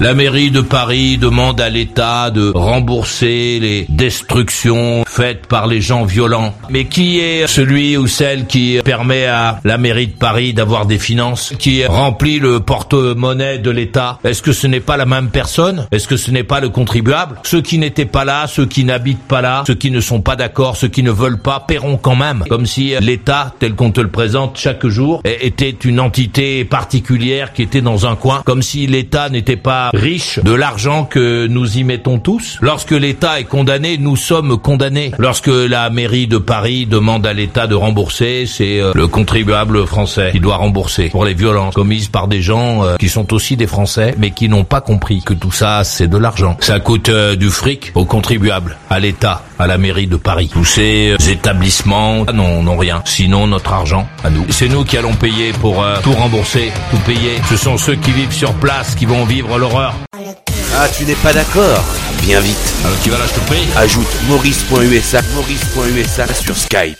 La mairie de Paris demande à l'État de rembourser les destructions faites par les gens violents. Mais qui est celui ou celle qui permet à la mairie de Paris d'avoir des finances, qui remplit le porte-monnaie de l'État? Est-ce que ce n'est pas la même personne? Est-ce que ce n'est pas le contribuable? Ceux qui n'étaient pas là, ceux qui n'habitent pas là, ceux qui ne sont pas d'accord, ceux qui ne veulent pas, paieront quand même. Comme si l'État, tel qu'on te le présente chaque jour, était une entité particulière qui était dans un coin, comme si l'État n'était pas riche de l'argent que nous y mettons tous. Lorsque l'État est condamné, nous sommes condamnés. Lorsque la mairie de Paris demande à l'État de rembourser, c'est euh, le contribuable français qui doit rembourser pour les violences commises par des gens euh, qui sont aussi des Français, mais qui n'ont pas compris que tout ça, c'est de l'argent. Ça coûte euh, du fric aux contribuables, à l'État, à la mairie de Paris. Tous ces établissements n'ont rien, sinon notre argent à nous. C'est nous qui allons payer pour tout rembourser, tout payer. Ce sont ceux qui vivent sur place qui vont vivre l'horreur. Ah, tu n'es pas d'accord Viens vite. Alors tu vas là, je te prie Ajoute maurice.usa, maurice.usa sur Skype.